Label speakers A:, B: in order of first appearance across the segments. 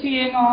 A: 别来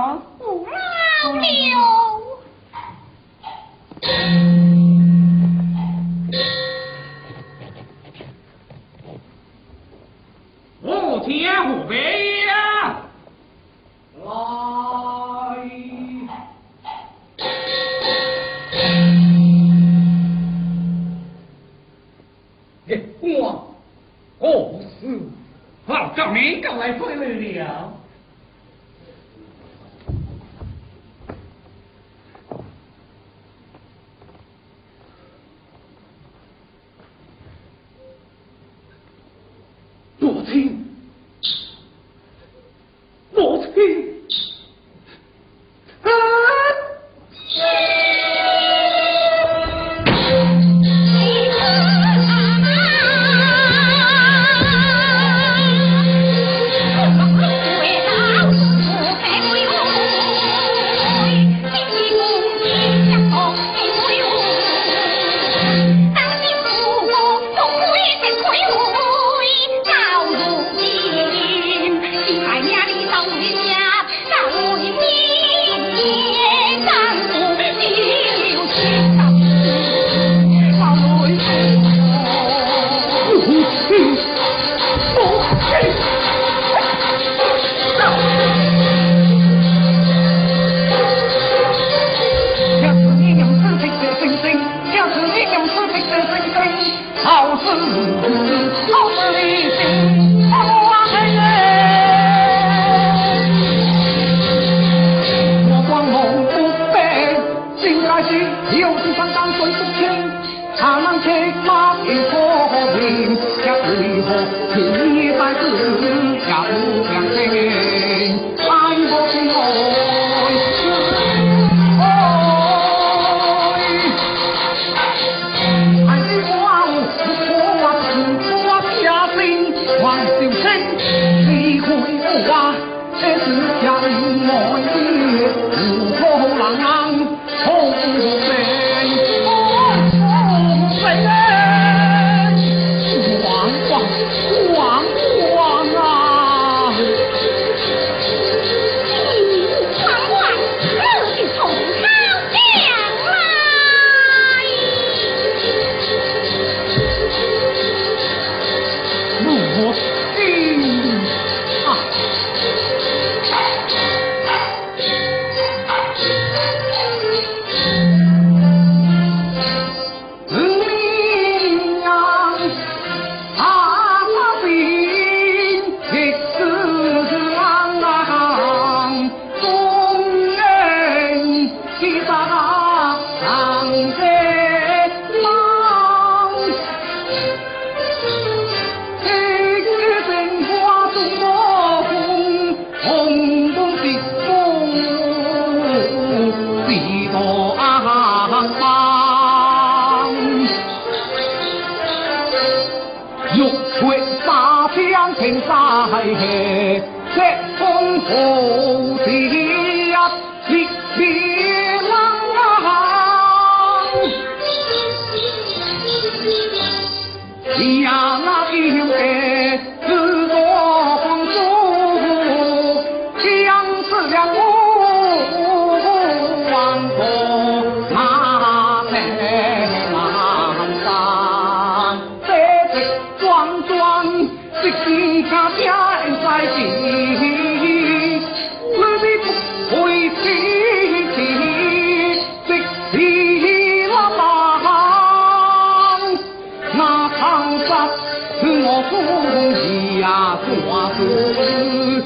A: 我父呀寡子，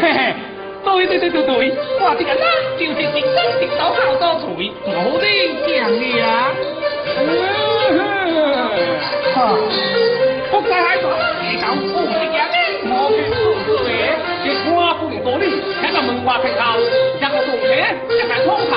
A: 嘿嘿，对对对对对，哇！这个呢就是是跌倒好多腿，我好厉害啊！嗯哼，哈，我再来说，你敢不认命？我就是说，这官官多呢，这个文化太高，这个工程一概通好。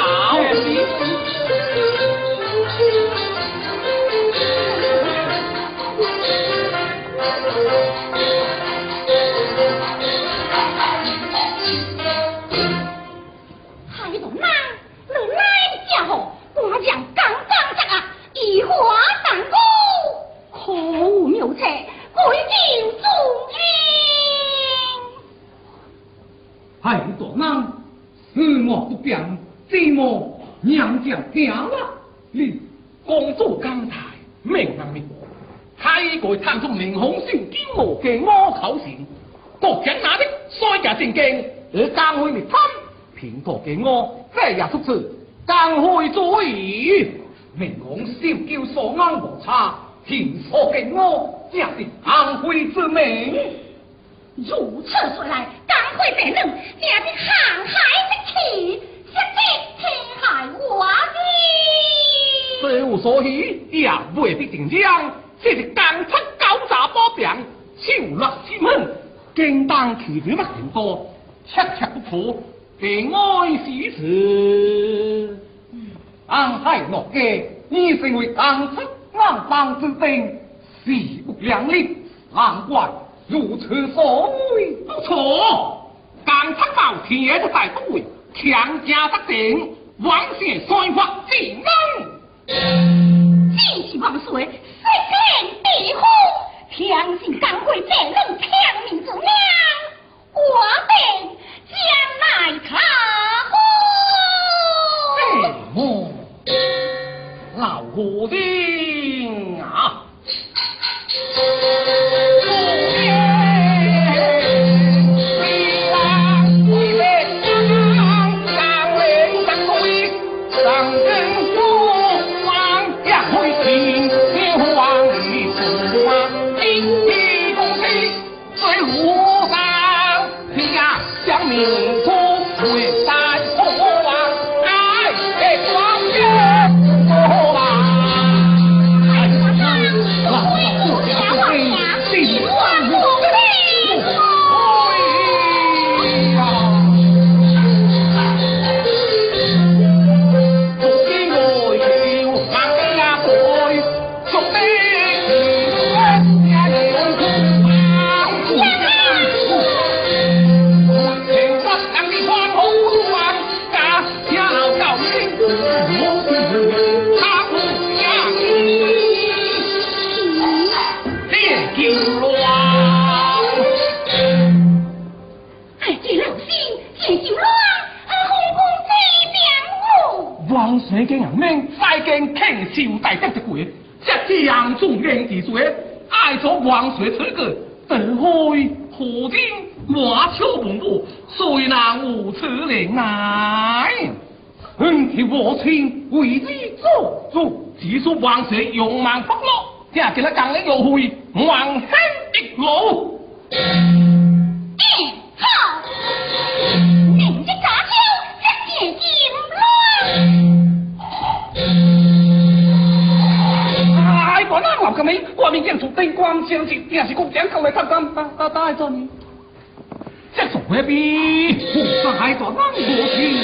A: 但出明孔烧骄傲嘅魔口禅，各人那的衰也正经，而更会灭贪，平果嘅魔飞也出事，更会嘴。明孔烧叫所安无差，苹果嘅魔正是行徽之名。如此说来，更会得人，你的行海之气，实在天海我的。虽无所喜，也未必定将。这是江出高十八病，受了什么？叮当起的很多，恰恰不破，平安喜事。安海诺家，你身为江出硬邦之兵，势不两立，难怪如
B: 此所谓不错。江出宝天的大不会，强加得定，王谢双方竟然。真是万岁！天地哭强信刚会再能强命祖娘我辈将
A: 来他老的
C: 王水嘅人命再见庆寿大德的鬼，这样中人之罪，爱做王水出个，得开何天马超蓬勃，谁能无此灵来？恨铁我亲为你做主，只说王水勇猛不落，听见他讲的又会王兴一路。
D: 好，明日早朝一夜
C: 哎，我那老个妹，外面演出灯光相信，定是公讲过来探探大大大着你。这总会比不还做那么多秦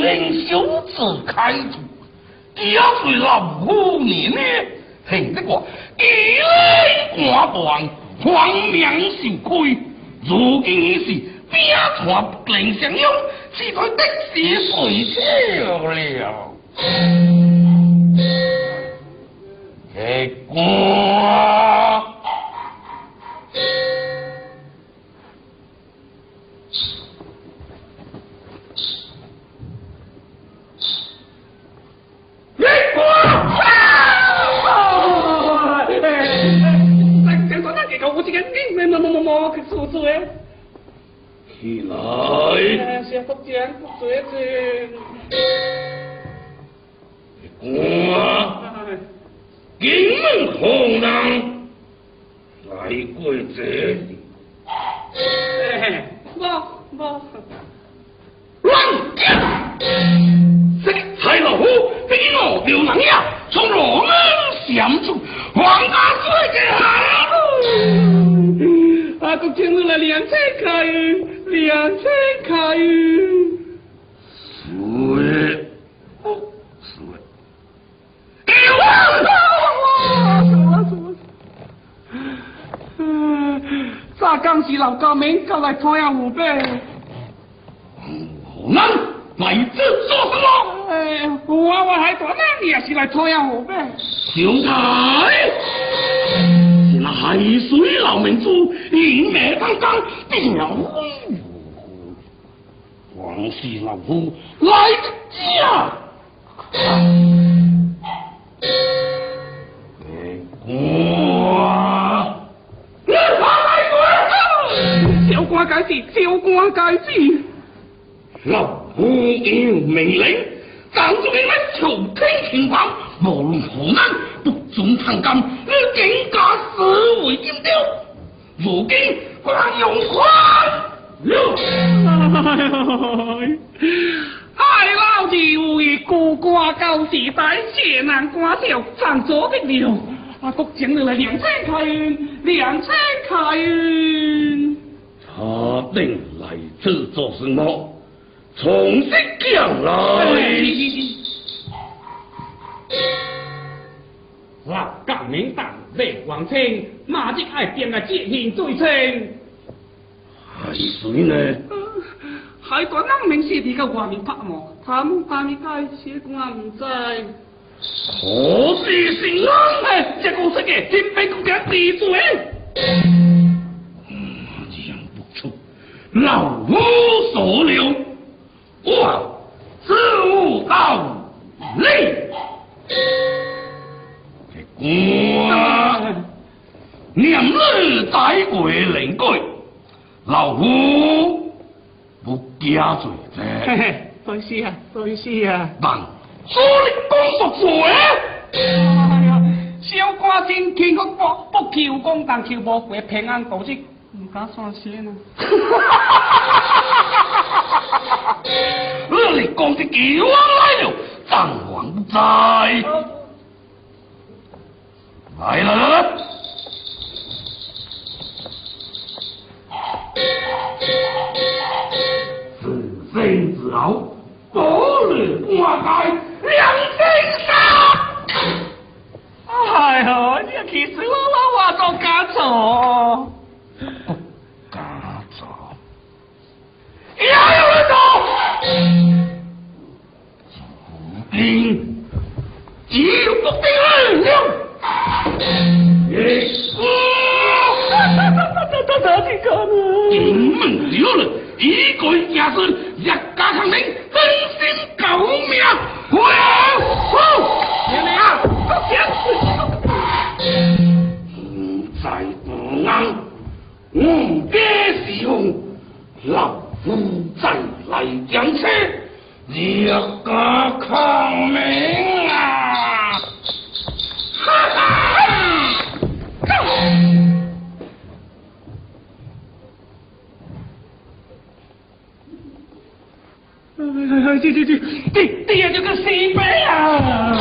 C: 人小子开除。第二岁老虎年呢，听得过，一泪挂断，荒命受亏，如今已是。边传令相拥，只在的士谁笑了？结果，我这个你没没没没去说说哎。起来！小福建不绝情。我金门何人来过这里？我我乱讲！这个蔡老虎比我刘能呀，从罗门相助，皇家最给好。阿公请你来两千块。两千开运，水，水，给我！嗯，咋刚是老高明，过来讨下五百？好难，来这做什么？哎，我我还多呢，你也是来讨下五百？兄台，大水老民族，英美刚刚表。王氏老夫来得家，我来过，小官该是小官该是，老夫有命令，张主任来朝廷情报，无论何难，不准参干，你更加视为金雕，如今还用宽。哎，老子为孤寡高时代，谢难关照，常做的了。啊，国将你来两千开运，两千开运。他定来这做什么？从新疆来。我革命党李王清，马上爱变个接应追称。还谁呢？海关人民是伫个外面拍磨，他们把你带去，我唔知。何事是安？哎，这个世界真被国家治罪。这样不错，老无所留，我自无道理。我娘日在桂林归。老夫不加罪责。嘿嘿，对是啊，对是啊。但主力工作做哎呀，小官真听个不不求功，但求无过平安度日，唔敢算先啊。是救王来了，张皇不在。来来来来，自傲，多日花开两心杀。
E: 哎呦，你气死我了我做假做，
C: 假做，也有人做。兵，只有不兵二两。耶！进门了了，一个家孙，一家抗命，真心救命！哇！娘娘，不行！在不安，唔家是红，老夫再来江山，一家抗命啊！哈哈！
E: 这这这这这也就个西北啊！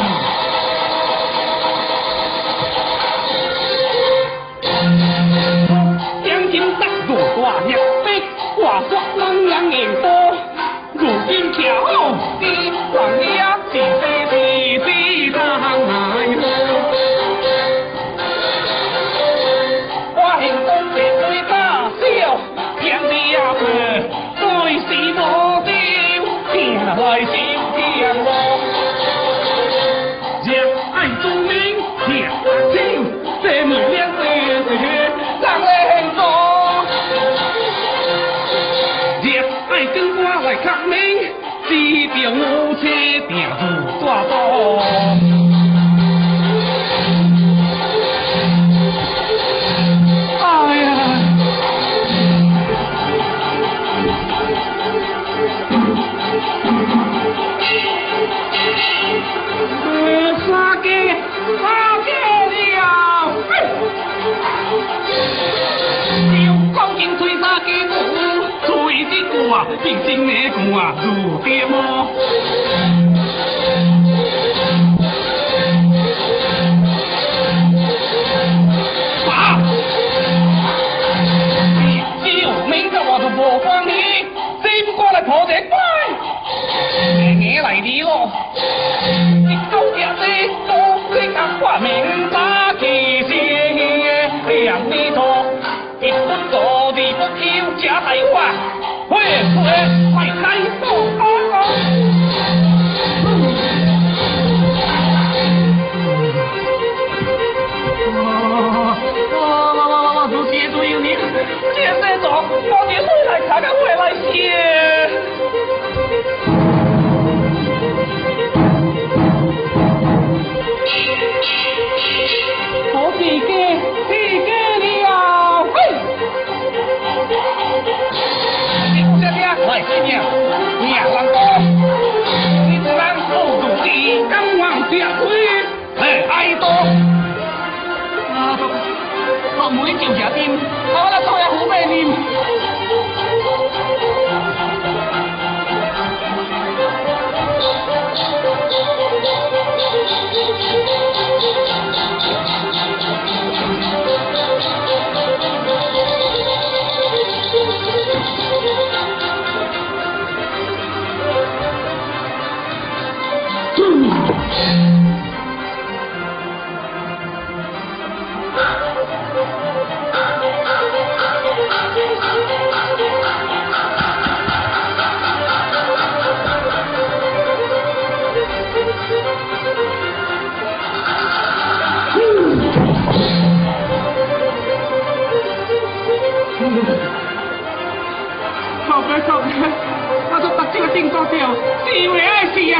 E: 啊，比真的鼓啊，如蝶毛。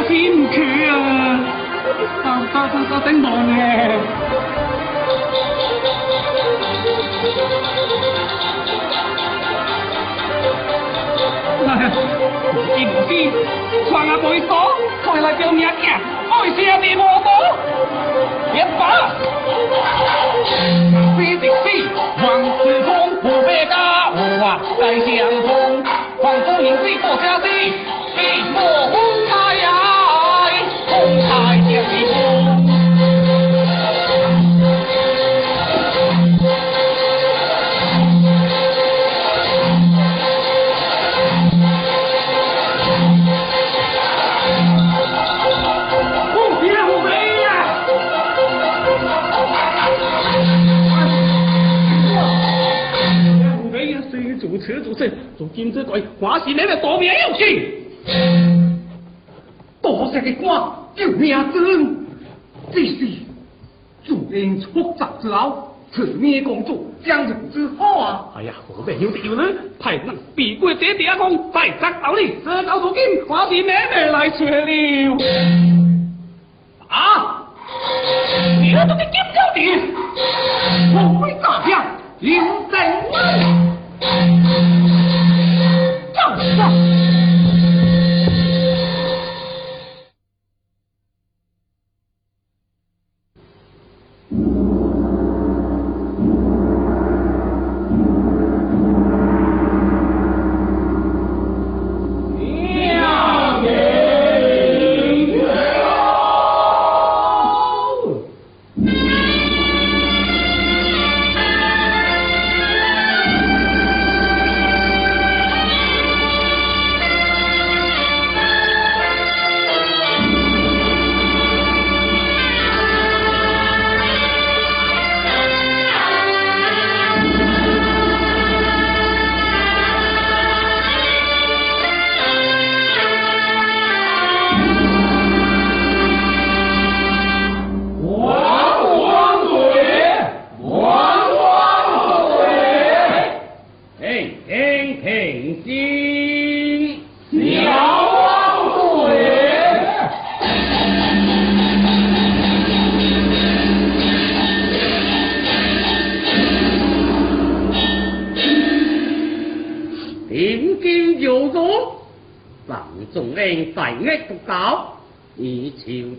E: 愛是也是唔去啊！我我我我頂忙嘅。知唔知？話下背所，回來叫咩嘢？愛是也是我冇，一把。非的非，王子峰不被家，我啊该相逢。黄夫人最多家的，
C: 做金子贵，我是你的大名有情。
E: 多谢个官救命之恩，只是主因出杂之后，此灭公主将人之好啊！
C: 哎呀，我没有理由呢，派人避过这地方，再砸到你，这到如今，我是妹妹来催了。啊！你那都是金条的，
E: 我会诈骗，刘真。走走。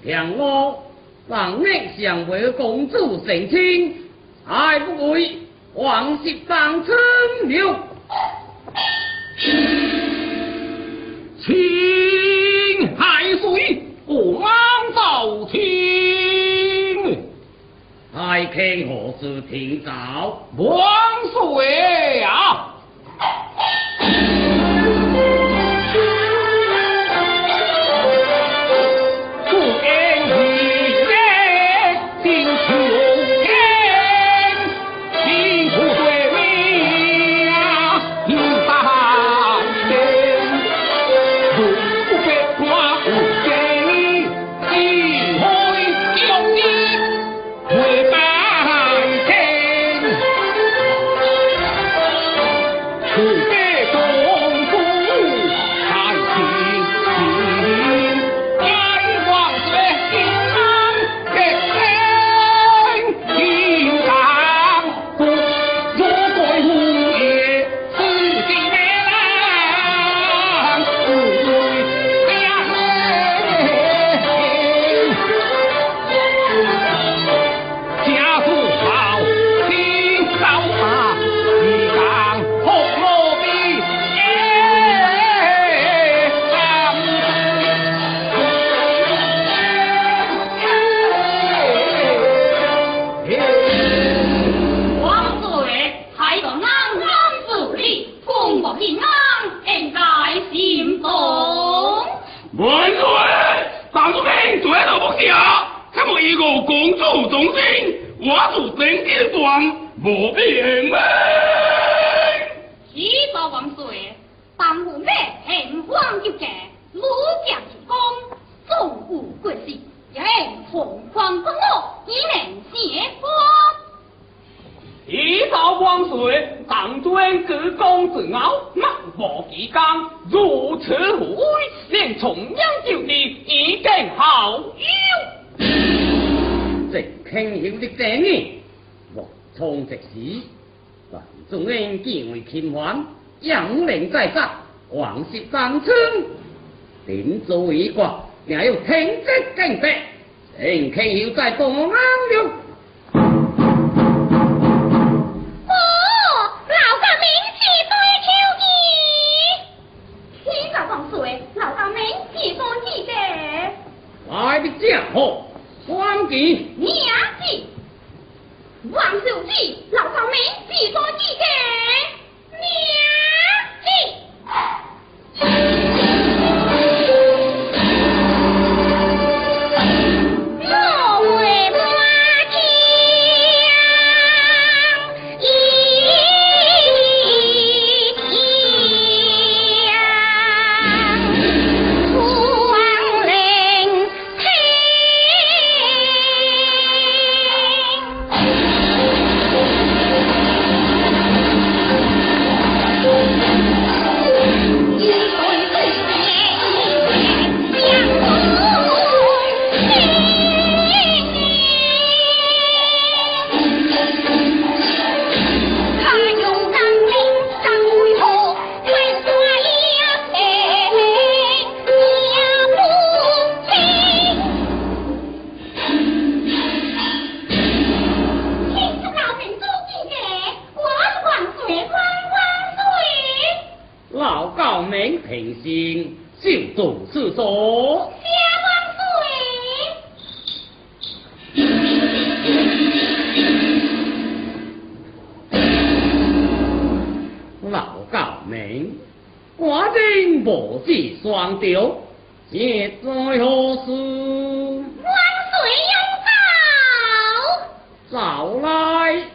F: 让我
C: 让你
F: 想为公主成亲，爱不
D: 会王
F: 室当春了。
D: 青海水，我望到
F: 听。爱何时
C: 听到？
D: 王水啊！兄弟，跟。讲说讲，穿点做。一个你要挺直劲直，轻轻要再动，我了。
C: 现在何事？万岁有诏，诏来。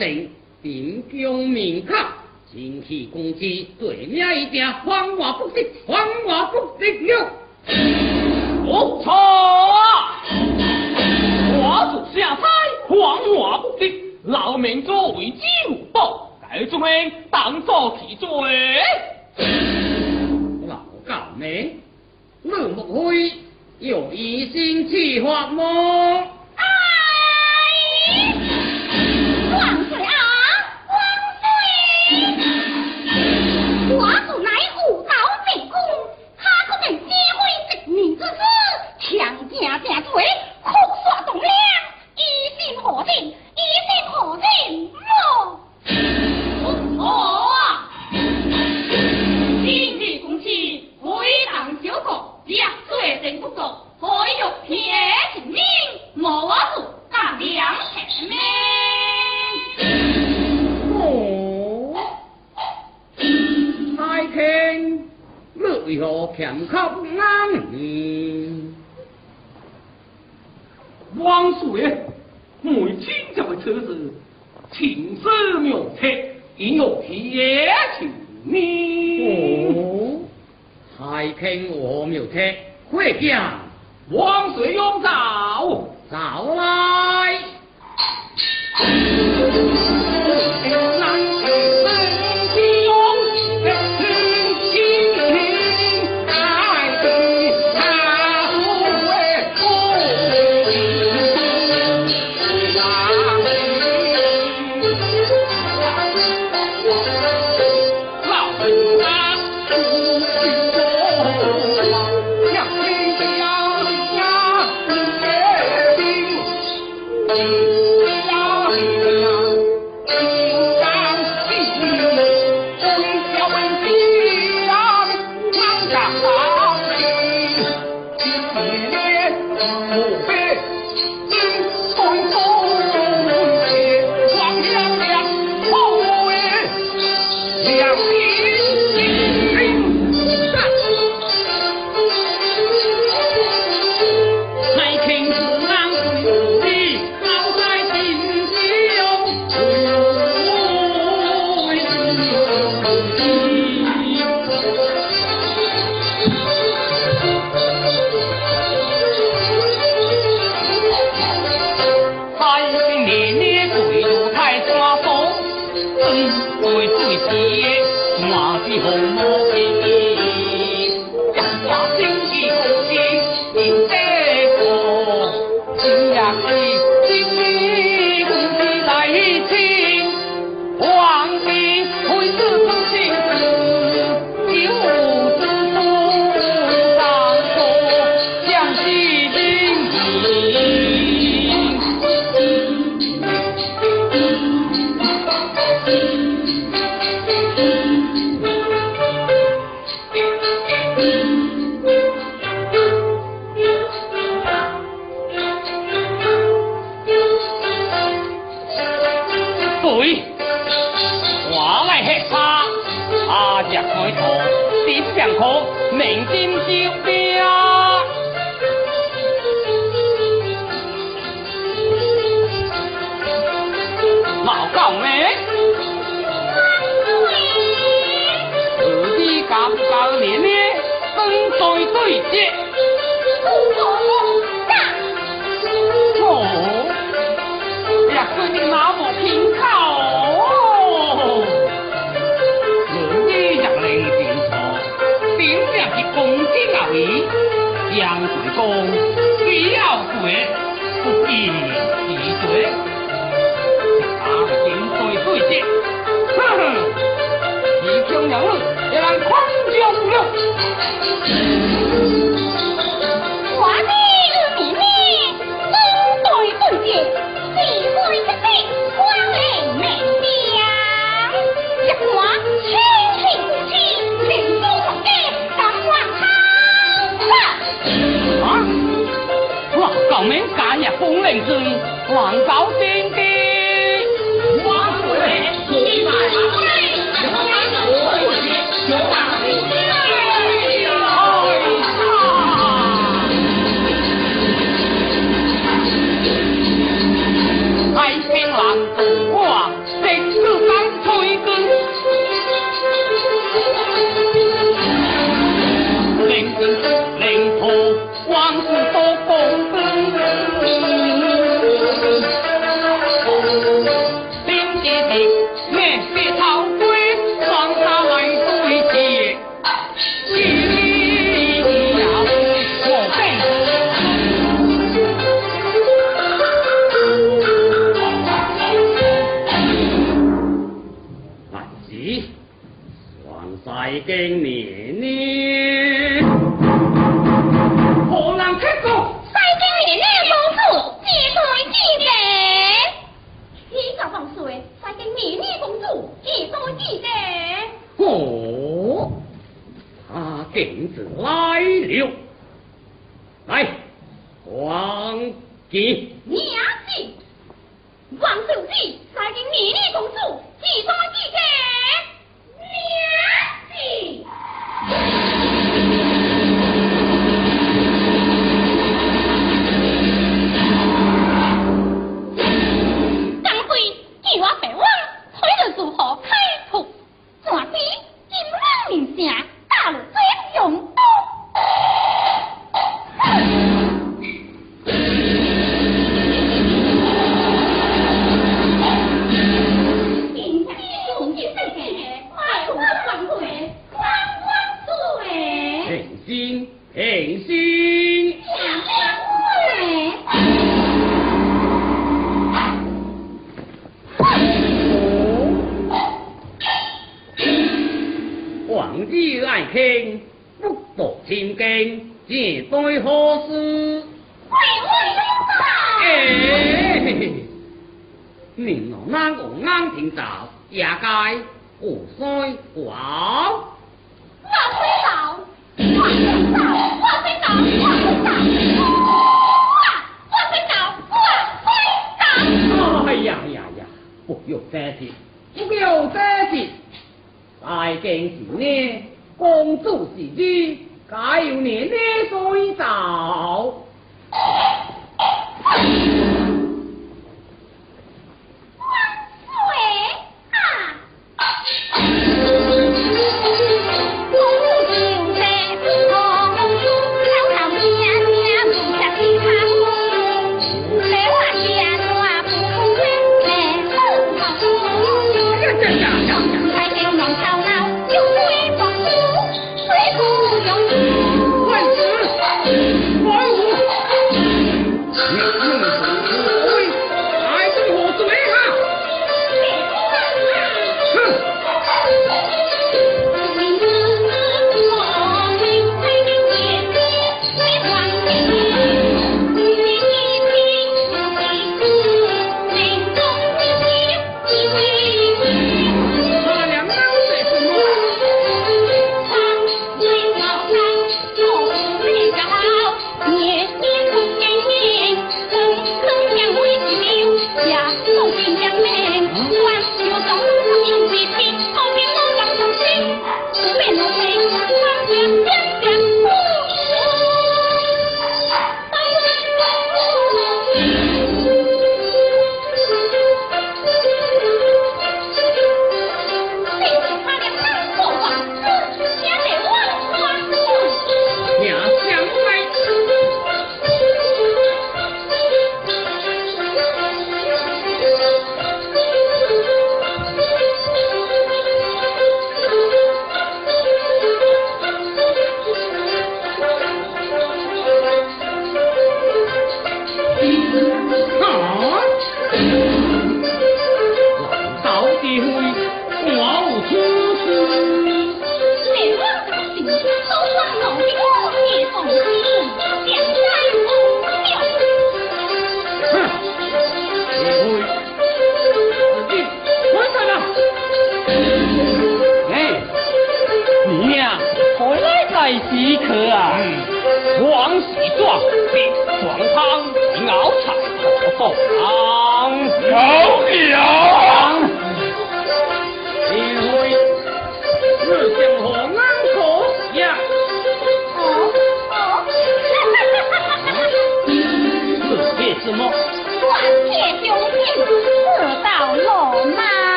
C: 神神经名感精气攻击对面一点黄华不敌黄
D: 华不敌哟。不错啊我主下派黄华不敌老民作为旧保改中央当作其罪老教命你木灰有以心计划吗？Thank you. 你对何事？为
C: 我兄长。哎，嘿嘿，你若那个安平早也
D: 该无所。日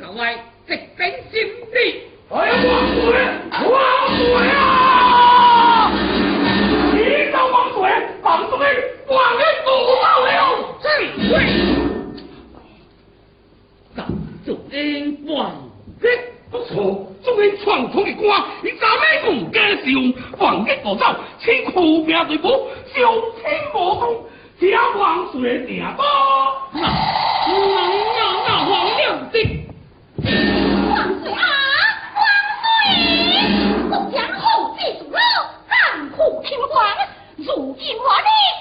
D: 各位直奔心地。哎呀，
C: 王鬼，王鬼啊！你个王鬼，王鬼，王鬼不到
D: 了，真鬼！咱做英官，不错，做恩传统
C: 的官，你咋没不敢
D: 上？王鬼不走，请苦命队簿，小天无功。听王叔的电，那那那亮的。万岁啊万岁我
C: 江厚积薄发斩获秦如今我的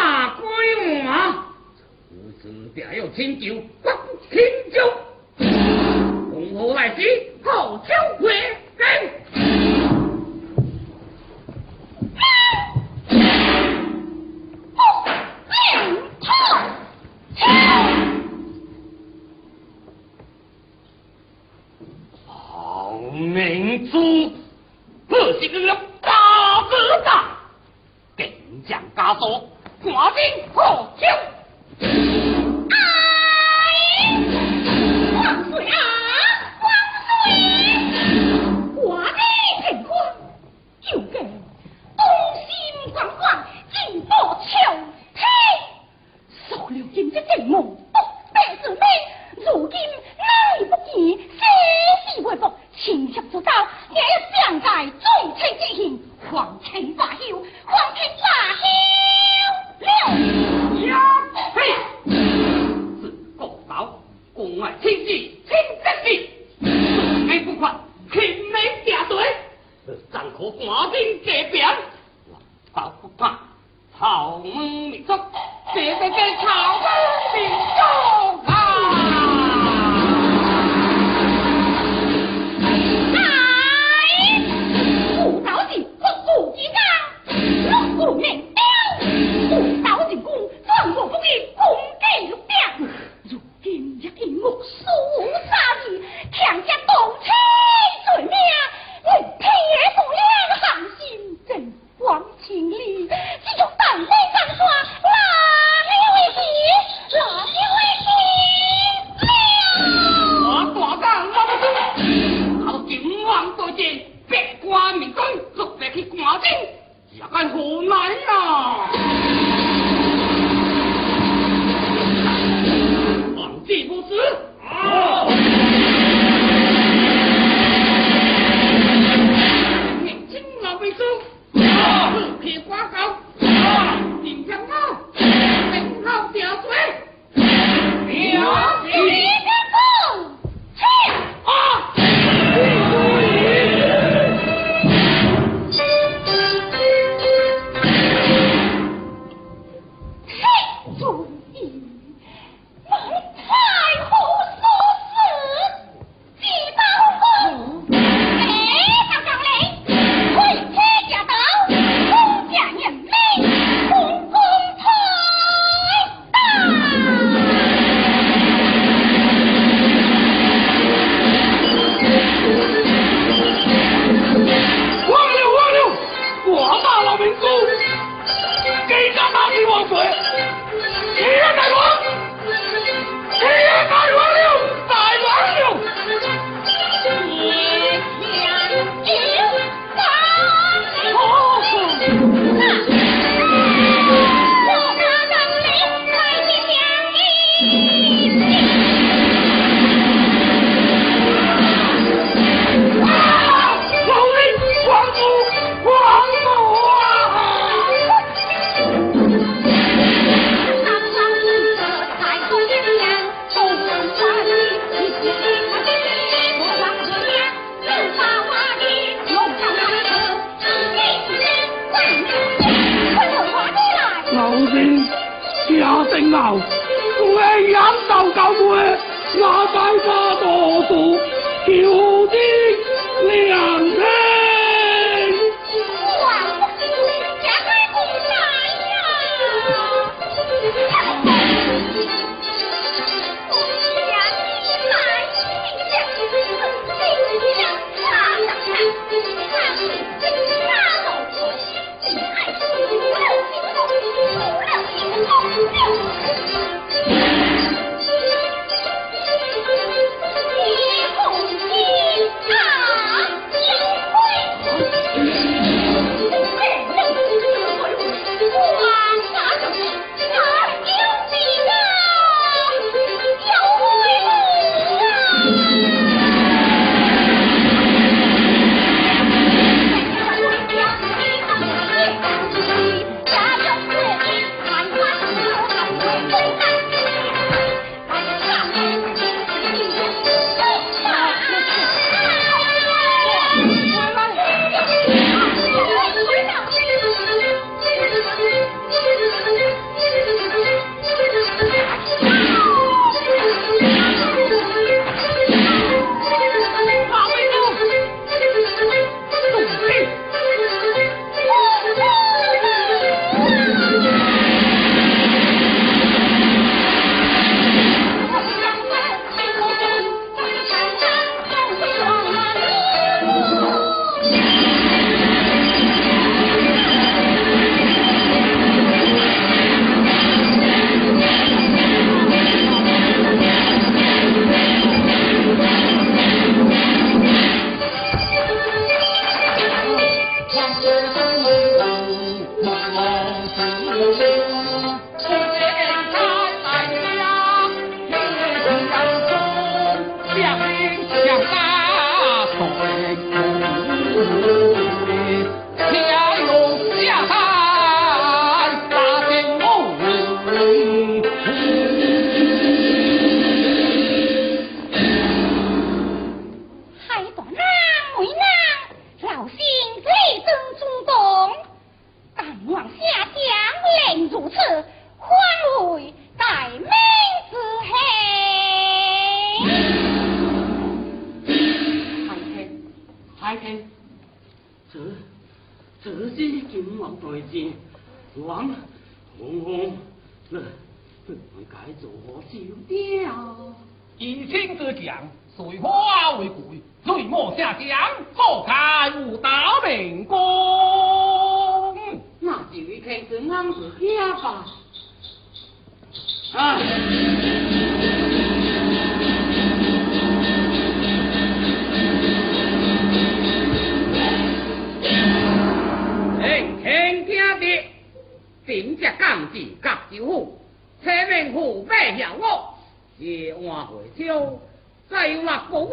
C: 大官马，吾子便要天
D: 教，不天教，公侯来使，好交配。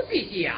F: 我叫。